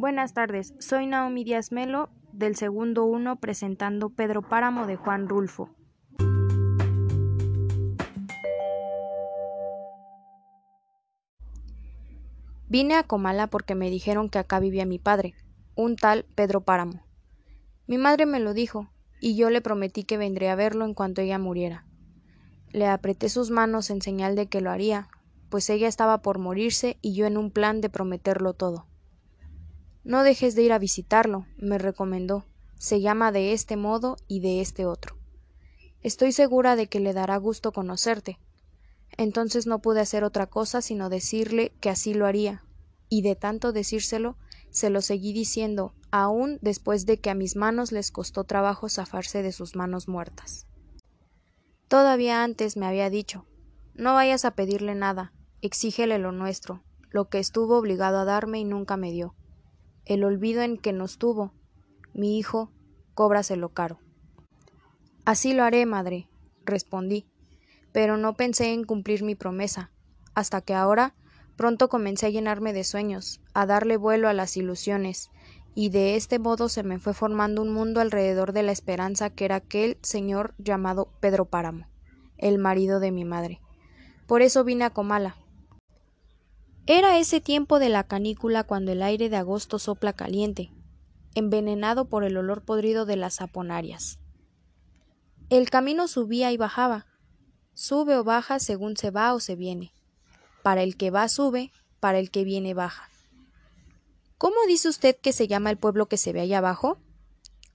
Buenas tardes, soy Naomi Díaz Melo del segundo uno presentando Pedro Páramo de Juan Rulfo. Vine a Comala porque me dijeron que acá vivía mi padre, un tal Pedro Páramo. Mi madre me lo dijo, y yo le prometí que vendré a verlo en cuanto ella muriera. Le apreté sus manos en señal de que lo haría, pues ella estaba por morirse y yo en un plan de prometerlo todo. No dejes de ir a visitarlo, me recomendó. Se llama de este modo y de este otro. Estoy segura de que le dará gusto conocerte. Entonces no pude hacer otra cosa sino decirle que así lo haría, y de tanto decírselo, se lo seguí diciendo, aun después de que a mis manos les costó trabajo zafarse de sus manos muertas. Todavía antes me había dicho no vayas a pedirle nada, exígele lo nuestro, lo que estuvo obligado a darme y nunca me dio el olvido en que nos tuvo. Mi hijo, cóbraselo caro. Así lo haré, madre, respondí, pero no pensé en cumplir mi promesa, hasta que ahora pronto comencé a llenarme de sueños, a darle vuelo a las ilusiones, y de este modo se me fue formando un mundo alrededor de la esperanza que era aquel señor llamado Pedro Páramo, el marido de mi madre. Por eso vine a Comala, era ese tiempo de la canícula cuando el aire de agosto sopla caliente, envenenado por el olor podrido de las aponarias. El camino subía y bajaba, sube o baja según se va o se viene. Para el que va sube, para el que viene baja. ¿Cómo dice usted que se llama el pueblo que se ve allá abajo?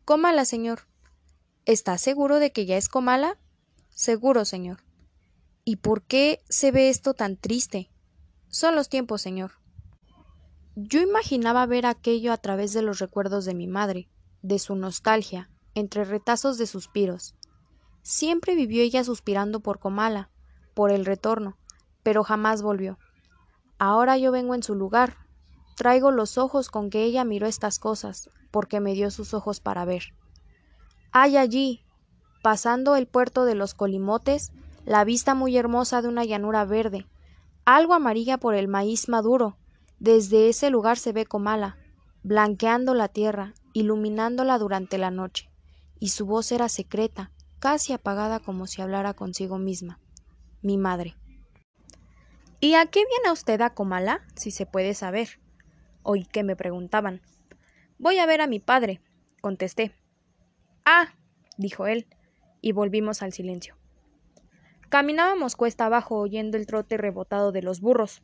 Comala, señor. ¿Está seguro de que ya es Comala? Seguro, señor. ¿Y por qué se ve esto tan triste? Son los tiempos, señor. Yo imaginaba ver aquello a través de los recuerdos de mi madre, de su nostalgia, entre retazos de suspiros. Siempre vivió ella suspirando por Comala, por el retorno, pero jamás volvió. Ahora yo vengo en su lugar. Traigo los ojos con que ella miró estas cosas, porque me dio sus ojos para ver. Hay allí, pasando el puerto de los Colimotes, la vista muy hermosa de una llanura verde, algo amarilla por el maíz maduro. Desde ese lugar se ve Comala, blanqueando la tierra, iluminándola durante la noche, y su voz era secreta, casi apagada como si hablara consigo misma. Mi madre. ¿Y a qué viene usted a Comala, si se puede saber? Oí que me preguntaban. Voy a ver a mi padre, contesté. Ah, dijo él, y volvimos al silencio. Caminábamos cuesta abajo oyendo el trote rebotado de los burros,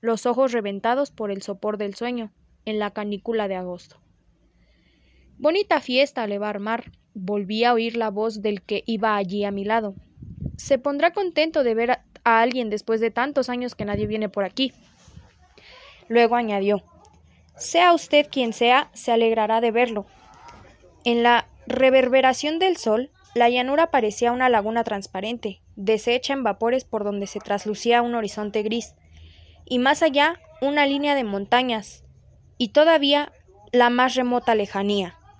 los ojos reventados por el sopor del sueño, en la canícula de agosto. Bonita fiesta le va a armar. Volví a oír la voz del que iba allí a mi lado. Se pondrá contento de ver a, alguien después de tantos años que nadie viene por aquí. Luego añadió Sea usted quien sea, se alegrará de verlo. En la reverberación del sol, la llanura parecía una laguna transparente, deshecha en vapores por donde se traslucía un horizonte gris, y más allá una línea de montañas, y todavía la más remota lejanía.